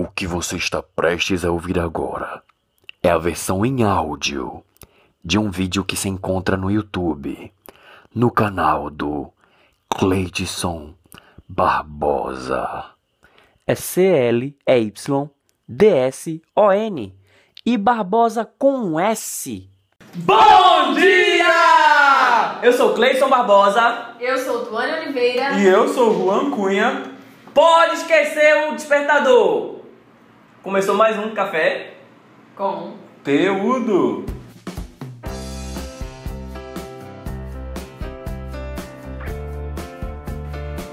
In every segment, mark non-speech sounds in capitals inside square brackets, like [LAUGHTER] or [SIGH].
O que você está prestes a ouvir agora é a versão em áudio de um vídeo que se encontra no YouTube, no canal do Cleidson Barbosa. É C-L-E-Y-D-S-O-N e Barbosa com um S. Bom dia! Eu sou Cleison Barbosa. Eu sou Tuane Oliveira. E eu sou Juan Cunha. Pode esquecer o despertador. Começou mais um café. Com Teudo.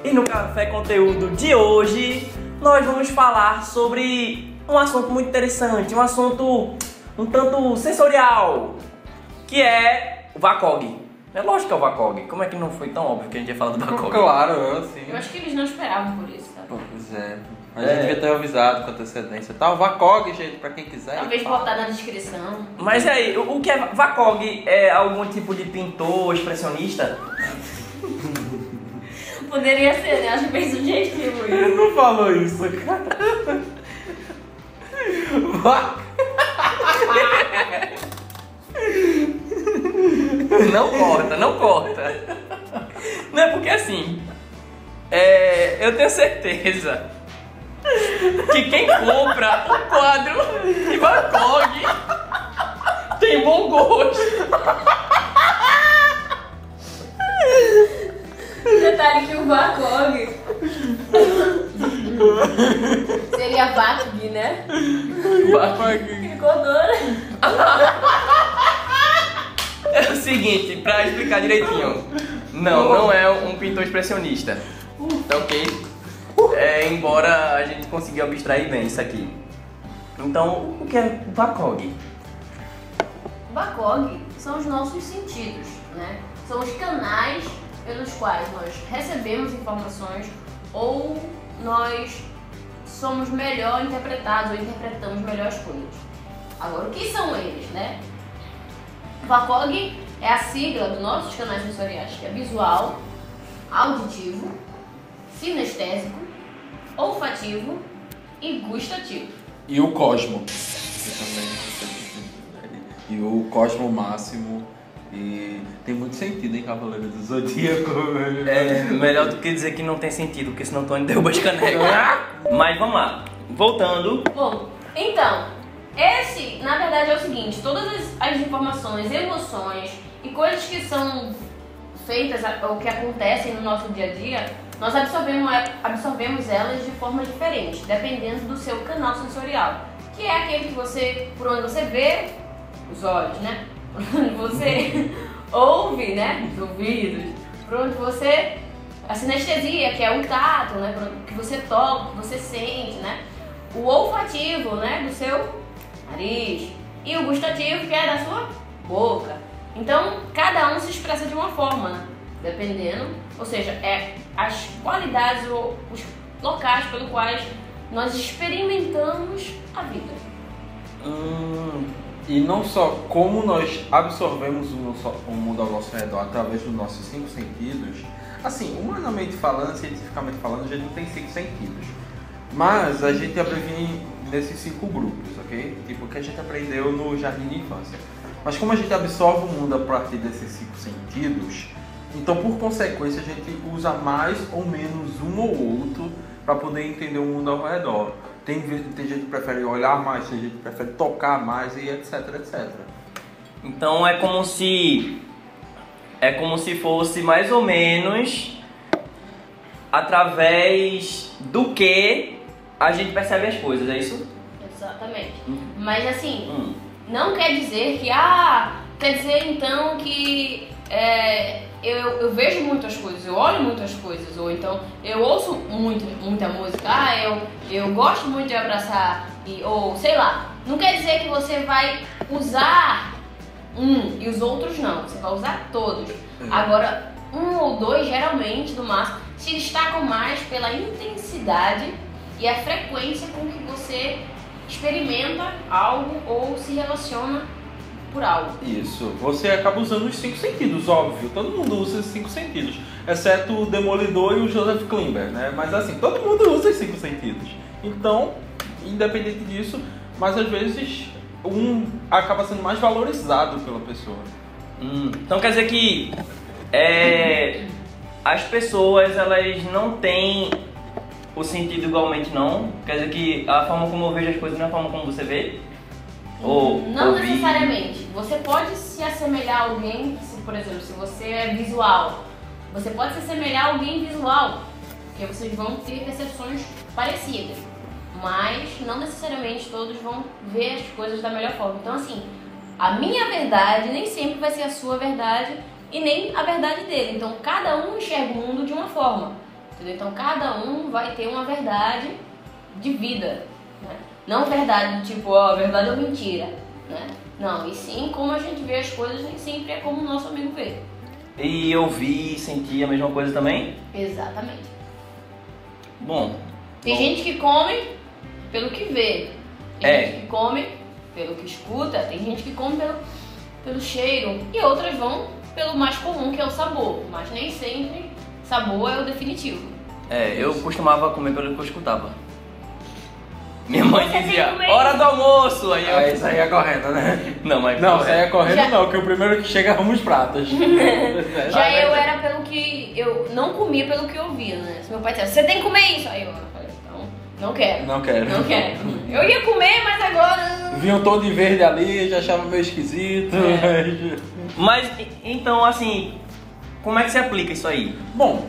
E no café conteúdo de hoje, nós vamos falar sobre um assunto muito interessante, um assunto um tanto sensorial, que é o VACOG. É lógico que é o VACOG. Como é que não foi tão óbvio que a gente ia falar do VACOG? Claro, assim. Eu acho que eles não esperavam por isso, sabe? Pois é. A É. gente devia ter avisado com antecedência. Tá, o Vacog, gente, pra quem quiser. Talvez botar na descrição. Mas e aí, o o que é VACOG? É algum tipo de pintor expressionista? [LAUGHS] Poderia ser, né? Acho bem sugestivo isso. Ele não falou isso, cara. Não corta, não corta. Não é porque assim, é, eu tenho certeza que quem compra um quadro de Van Gogh tem bom gosto. Detalhe que o Vakog seria Vakg, né? Ficou dona. É o seguinte, pra explicar direitinho, não, não é um pintor expressionista, tá ok? É, embora a gente consiga abstrair bem isso aqui. Então, o que é Van Gogh? Vakog são os nossos sentidos, né? São os canais pelos quais nós recebemos informações ou nós somos melhor interpretados ou interpretamos melhor as coisas. Agora, o que são eles, né? VACOG é a sigla dos nossos canais sensoriais, que é visual, auditivo, sinestésico, olfativo e gustativo. E o Cosmo. E o Cosmo Máximo. E tem muito sentido, hein, Cavaleiro do Zodíaco. É melhor do que dizer que não tem sentido, porque senão Tony derruba as canecas. [LAUGHS] Mas vamos lá, voltando. Bom, então, esse, na verdade, é o seguinte: todas as, as informações, emoções e coisas que são feitas ou que acontecem no nosso dia a dia, nós absorvemos, absorvemos elas de forma diferente, dependendo do seu canal sensorial, que é aquele que você, por onde você vê, os olhos, né? [LAUGHS] Por onde você [LAUGHS] ouve, né? Os ouvidos, por onde você a sinestesia, que é o tato, né? por Que você toca, que você sente, né? O olfativo, né? Do seu nariz. E o gustativo, que é da sua boca. Então, cada um se expressa de uma forma, né? Dependendo. Ou seja, é as qualidades ou os locais pelos quais nós experimentamos a vida. Hum, e não só como nós absorvemos o, nosso- o mundo ao nosso redor através dos nossos cinco sentidos, assim, humanamente falando, cientificamente falando, a gente não tem cinco sentidos. Mas a gente abrevia nesses cinco grupos, ok? Tipo, o que a gente aprendeu no jardim de infância. Mas como a gente absorve o mundo a partir desses cinco sentidos, então por consequência a gente usa mais ou menos um ou outro para poder entender o mundo ao redor. Tem, tem gente que prefere olhar mais, tem gente que prefere tocar mais e etc, etc. Então é como se. É como se fosse mais ou menos através do que a gente percebe as coisas, é isso? Exatamente. Mas assim, Hum. não quer dizer que, ah, quer dizer então que é, eu, eu vejo muitas coisas, eu olho muitas coisas, ou então eu ouço muito, muita música, ah, eu, eu gosto muito de abraçar, e, ou sei lá. Não quer dizer que você vai usar um e os outros não, você vai usar todos. Agora, um ou dois, geralmente, no máximo, se destacam mais pela intensidade e a frequência com que você experimenta algo ou se relaciona por algo. Isso. Você acaba usando os cinco sentidos, óbvio. Todo mundo usa os cinco sentidos. Exceto o Demolidor e o Joseph Klimber, né? Mas assim, todo mundo usa os cinco sentidos. Então, independente disso, mas às vezes um acaba sendo mais valorizado pela pessoa. Hum, então quer dizer que é, as pessoas elas não têm o sentido igualmente não? Quer dizer que a forma como eu vejo as coisas não é a forma como você vê? Ou Não ouvir? necessariamente. Você pode se assemelhar a alguém, se, por exemplo, se você é visual, você pode se assemelhar a alguém visual, porque vocês vão ter percepções parecidas. Mas não necessariamente todos vão ver as coisas da melhor forma. Então, assim, a minha verdade nem sempre vai ser a sua verdade e nem a verdade dele. Então, cada um enxerga o mundo de uma forma. Entendeu? Então, cada um vai ter uma verdade de vida. Né? Não verdade tipo, ó, verdade ou mentira. Né? Não, e sim como a gente vê as coisas, nem sempre é como o nosso amigo vê. E ouvir e sentir a mesma coisa também? Exatamente. Bom, Tem Bom. gente que come pelo que vê. Tem É. gente que come pelo que escuta. Tem gente que come pelo, pelo cheiro. E outras vão pelo mais comum, que é o sabor. Mas nem sempre sabor é o definitivo. é, eu costumava comer pelo que eu escutava. Minha mãe Você tem dizia, que comer hora do almoço! Aí eu. Aí saía correndo, né? Não, mas. Não, saía correndo Já- não, que o primeiro que chega arruma os pratos. [LAUGHS] Já eu era pelo que. Eu não comia pelo que eu ouvia, né? Se meu pai dissesse, você tem que comer isso! Aí eu falei, então, não quero. Não quero. Não quero. Eu ia comer, mas agora. Vinha um tom de verde ali, já achava meio esquisito. É. [LAUGHS] Mas, e- então, assim, como é que se aplica isso aí? Bom,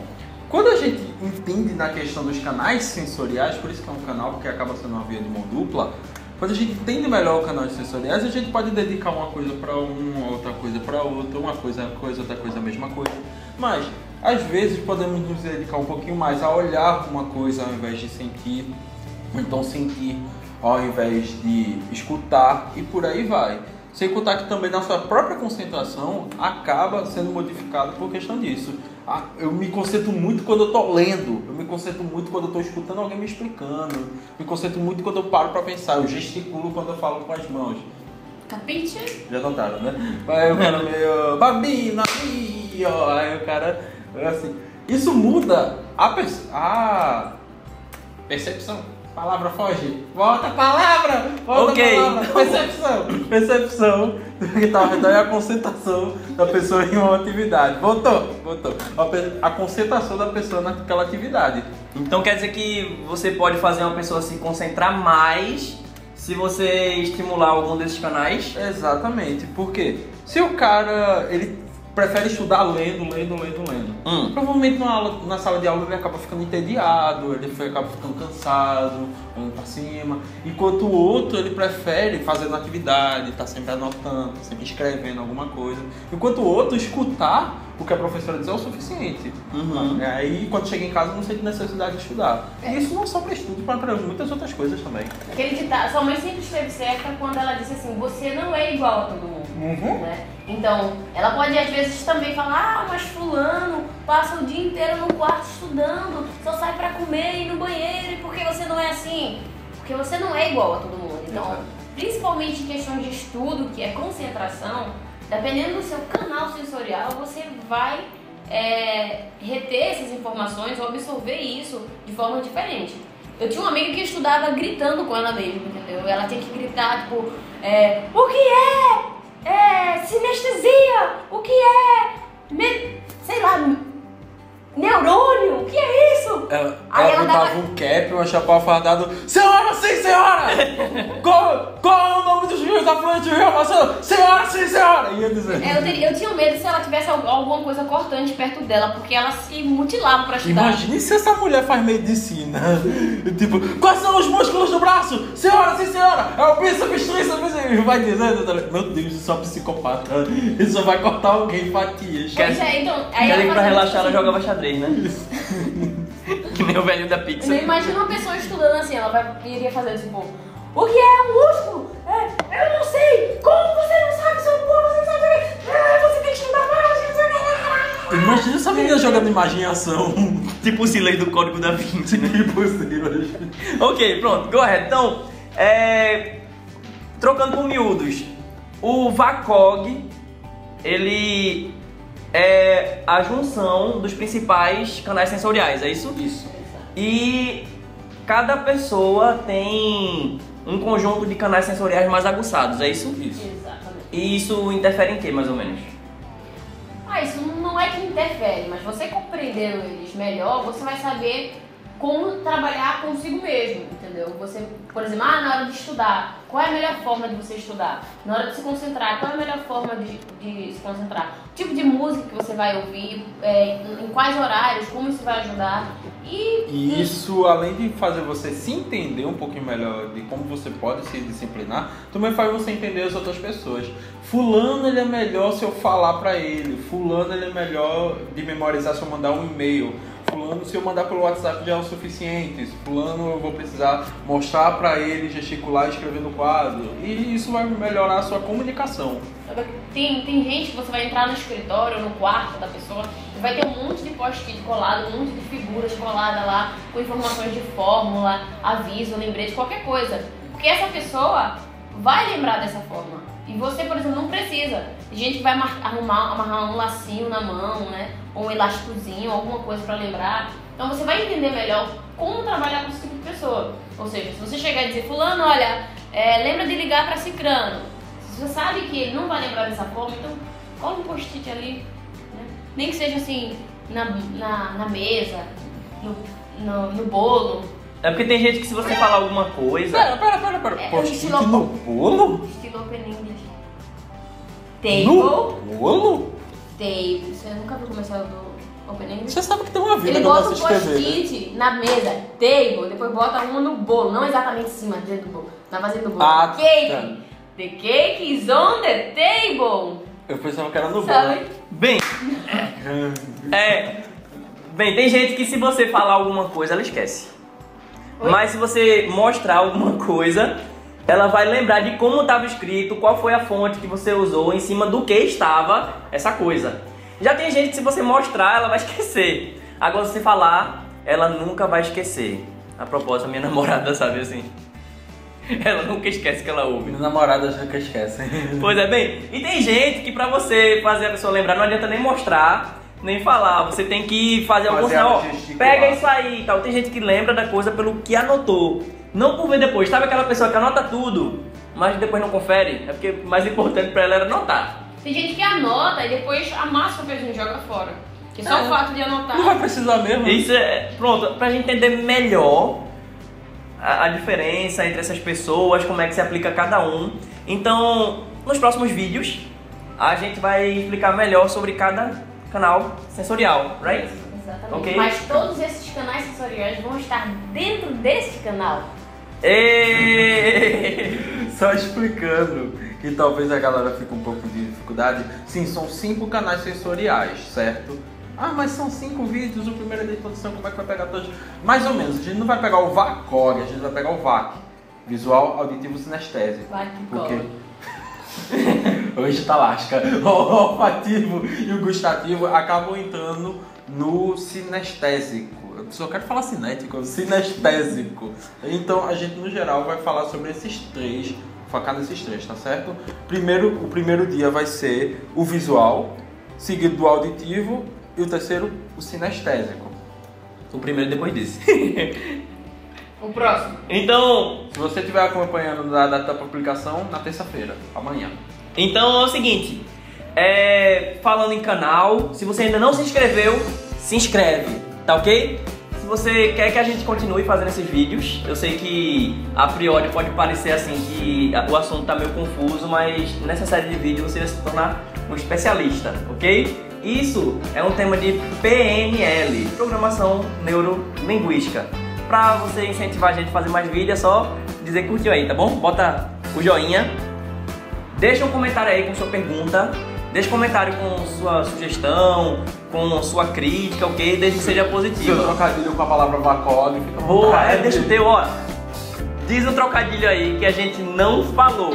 quando a gente entende na questão dos canais sensoriais, por isso que é um canal, porque acaba sendo uma via de mão dupla, quando a gente entende melhor o canal sensoriais, a gente pode dedicar uma coisa para um, outra coisa para outra, uma coisa coisa, outra coisa a mesma coisa. Mas, às vezes, podemos nos dedicar um pouquinho mais a olhar uma coisa ao invés de sentir, ou então sentir ao invés de escutar e por aí vai. Sem contar que também nossa própria concentração acaba sendo modificada por questão disso. Ah, Eu me concentro muito quando eu tô lendo, eu me concentro muito quando eu tô escutando alguém me explicando, me concentro muito quando eu paro para pensar, eu gesticulo quando eu falo com as mãos. Capite? Já notaram, né? Aí o cara meio. Babina, aí, o cara. Assim. Isso muda a, a percepção. Palavra foge. Volta a palavra! Volta Ok. a palavra. Percepção. [LAUGHS] Percepção do que tá ao redor é a concentração da pessoa em uma atividade. Voltou, voltou. A concentração da pessoa naquela atividade. Então quer dizer que você pode fazer uma pessoa se concentrar mais se você estimular algum desses canais? Exatamente. Por quê? Se o cara ele prefere estudar lendo, lendo, lendo, lendo. Hum. Provavelmente na, aula- na sala de aula ele acaba ficando entediado, ele foi- acaba ficando cansado, olhando pra cima. Enquanto o outro ele prefere fazendo atividade, tá sempre anotando, tá sempre escrevendo alguma coisa. Enquanto o outro escutar o que a professora diz é o suficiente. Uhum. Aí quando chega em casa não sente necessidade de estudar. E isso não só para estudo, mas para muitas outras coisas também. Aquele ditado, sua mãe sempre esteve certa quando ela disse assim, você não é igual a todo mundo. Uhum. né? Então, ela pode às vezes também falar, ah, mas fulano passa o dia inteiro no quarto estudando, só sai pra comer e no banheiro, e por que você não é assim? Porque você não é igual a todo mundo. Então, Exato. principalmente em questão de estudo, que é concentração, dependendo do seu canal sensorial, você vai é, reter essas informações ou absorver isso de forma diferente. Eu tinha uma amiga que estudava gritando com ela mesma, entendeu? Ela tinha que gritar, tipo, é, o que é? É sinestesia? O que é? Me- sei lá, Ela, ela ela botava dava- um cap, um chapéu fardado. Senhora, sim, senhora! qual, qual é o nome dos rios afluentes do Rio Amazonas? Senhora, sim, senhora! Ia dizer. É, eu, teria- eu tinha medo se ela tivesse al- alguma coisa cortante perto dela, porque ela se mutilava pra estudar. Imagine se essa mulher faz medicina. tipo, quais são os músculos do braço? Senhora, sim, senhora! É o bíceps, tríceps. Vai dizendo, tá meu Deus, isso é um psicopata. Isso só vai cortar alguém em fatias. Pois é, então, aí Quer ela pra relaxar ela jogava xadrez, né? [LAUGHS] [LAUGHS] que nem o velho da Eu Pixar. não imagino uma pessoa estudando assim, ela vai, iria fazer tipo, o que é um músculo? É, eu não sei! Como você não sabe seu corpo? Você não sabe. Ah, você tem que estudar mais! você não. Imagina essa menina jogando imaginação. [LAUGHS] Tipo o Silas do Código da Vinci, né? [LAUGHS] Impossível. Ok, pronto, go ahead. Então, é... trocando por miúdos, o VACOG, ele é a junção dos principais canais sensoriais, é isso? Isso. E cada pessoa tem um conjunto de canais sensoriais mais aguçados, é isso? Isso. Exatamente. E isso interfere em que, mais ou menos? Ah, isso não é que interfere, mas você compreendendo eles melhor, você vai saber como trabalhar consigo mesmo, entendeu? Você, por exemplo, ah, na hora de estudar, qual é a melhor forma de você estudar? Na hora de se concentrar, qual é a melhor forma de, de se concentrar? O tipo de música que você vai ouvir, é, em quais horários, como isso vai ajudar. E, E isso, além de fazer você se entender um pouquinho melhor de como você pode se disciplinar, também faz você entender as outras pessoas. Fulano ele é melhor se eu falar pra ele. Fulano ele é melhor de memorizar se eu mandar um e-mail. Fulano se eu mandar pelo WhatsApp já é o suficiente. Fulano eu vou precisar mostrar pra ele, gesticular e escrever no quadro. E isso vai melhorar a sua comunicação. Tem, tem gente que você vai entrar no escritório, no quarto da pessoa, e vai ter um monte de post-it colado, um monte de figuras coladas lá, com informações de fórmula, aviso, lembrete, qualquer coisa. Porque essa pessoa vai lembrar dessa forma. E você, por exemplo, não precisa. Tem gente que vai mar- arrumar, amarrar um lacinho na mão, né? Ou um elásticozinho, alguma coisa pra lembrar. Então você vai entender melhor como trabalhar com esse tipo de pessoa. Ou seja, se você chegar e dizer, fulano, olha, é, lembra de ligar pra cicrano. Se você sabe que ele não vai lembrar dessa forma, então cola um post-it ali. né? Nem que seja assim, na, na, na mesa, no, no, no bolo. É porque tem gente que se você falar alguma coisa. Pera, pera, pera, pera. É, Post-it no bolo? English. No Table. bolo? Table. Você nunca viu comercial do Open English? Você sabe que tem uma vida Ele bota um né? post-it na mesa, table, depois bota uma no bolo, não exatamente em cima, dentro do bolo, na base do bolo. Ah, cake! tá. The cake is on the table! Eu pensava que era no bolo. Sabe? Bem, é. Bem, tem gente que se você falar alguma coisa, ela esquece. Oi? Mas se você mostrar alguma coisa, ela vai lembrar de como estava escrito, qual foi a fonte que você usou, em cima do que estava essa coisa. Já tem gente que se você mostrar, ela vai [LAUGHS] esquecer. Agora se você falar, ela nunca vai esquecer. A propósito, minha [LAUGHS] namorada sabe assim. Ela nunca esquece que ela ouve. Minha namorada nunca esquece. [LAUGHS] Pois é, bem, e tem gente que pra você fazer a pessoa lembrar, não adianta nem mostrar, nem falar, você tem que fazer, algum Fazer sinal, ó, gesticular. pega isso aí e tal. Tem gente que lembra da coisa pelo que anotou, não por ver depois. Sabe aquela pessoa que anota tudo, mas depois não confere? É porque o mais importante pra ela era anotar. Tem gente que anota e depois amassa o papelzinho e joga fora. Que só É. o fato de anotar. Não vai precisar mesmo. Isso é, pronto, pra gente entender melhor a, a diferença entre essas pessoas, como é que se aplica cada um. Então, nos próximos vídeos, a gente vai explicar melhor sobre cada canal sensorial, right? Exatamente. Ok. Mas todos esses canais sensoriais vão estar dentro deste canal. Só explicando que talvez a galera fique um pouco de dificuldade. Sim, são cinco canais sensoriais, certo? Ah, mas são cinco vídeos, o primeiro é da introdução, como é que vai pegar todos? Mais ou menos, a gente não vai pegar o VACOG, a gente vai pegar o VAC. Visual, auditivo, sinestésico. Que Porque [LAUGHS] hoje tá lasca. [LAUGHS] O olfativo e o gustativo acabam entrando no sinestésico. Eu só quero falar cinético, sinestésico. Então a gente no geral vai falar sobre esses três, focar nesses três, tá certo? Primeiro, o primeiro dia vai ser o visual, seguido do auditivo e o terceiro o sinestésico. O primeiro depois desse. [LAUGHS] O próximo. então, Se você estiver acompanhando na data da publicação, na terça-feira, amanhã. então é o seguinte, é, falando em canal, se você ainda não se inscreveu, se inscreve, tá ok? Se você quer que a gente continue fazendo esses vídeos, eu sei que a priori pode parecer assim que o assunto tá meio confuso, mas nessa série de vídeos você vai se tornar um especialista, ok? Isso é um tema de PNL, Programação Neurolinguística. Pra você incentivar a gente a fazer mais vídeos, é só dizer que curtiu aí, tá bom? Bota o joinha, Deixa um comentário aí com sua pergunta. Deixa um comentário com sua sugestão, com sua crítica, ok? Desde que seja Seu positiva. trocadilho com a palavra à Boa, é, deixa o teu, ó. Diz um trocadilho aí que a gente não falou.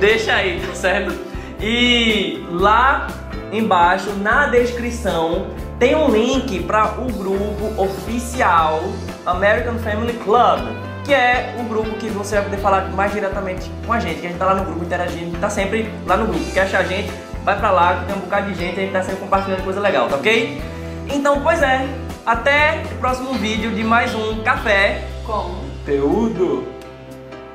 Deixa aí, tá certo? E lá embaixo na descrição tem um link para o grupo oficial American Family Club, que é o grupo que você vai poder falar mais diretamente com a gente, que a gente tá lá no grupo interagindo, tá sempre lá no grupo. Quer achar a gente? Vai pra lá, que tem um bocado de gente, a gente tá sempre compartilhando coisa legal, tá ok? Então, pois é, até o próximo vídeo de mais um café Como? Conteúdo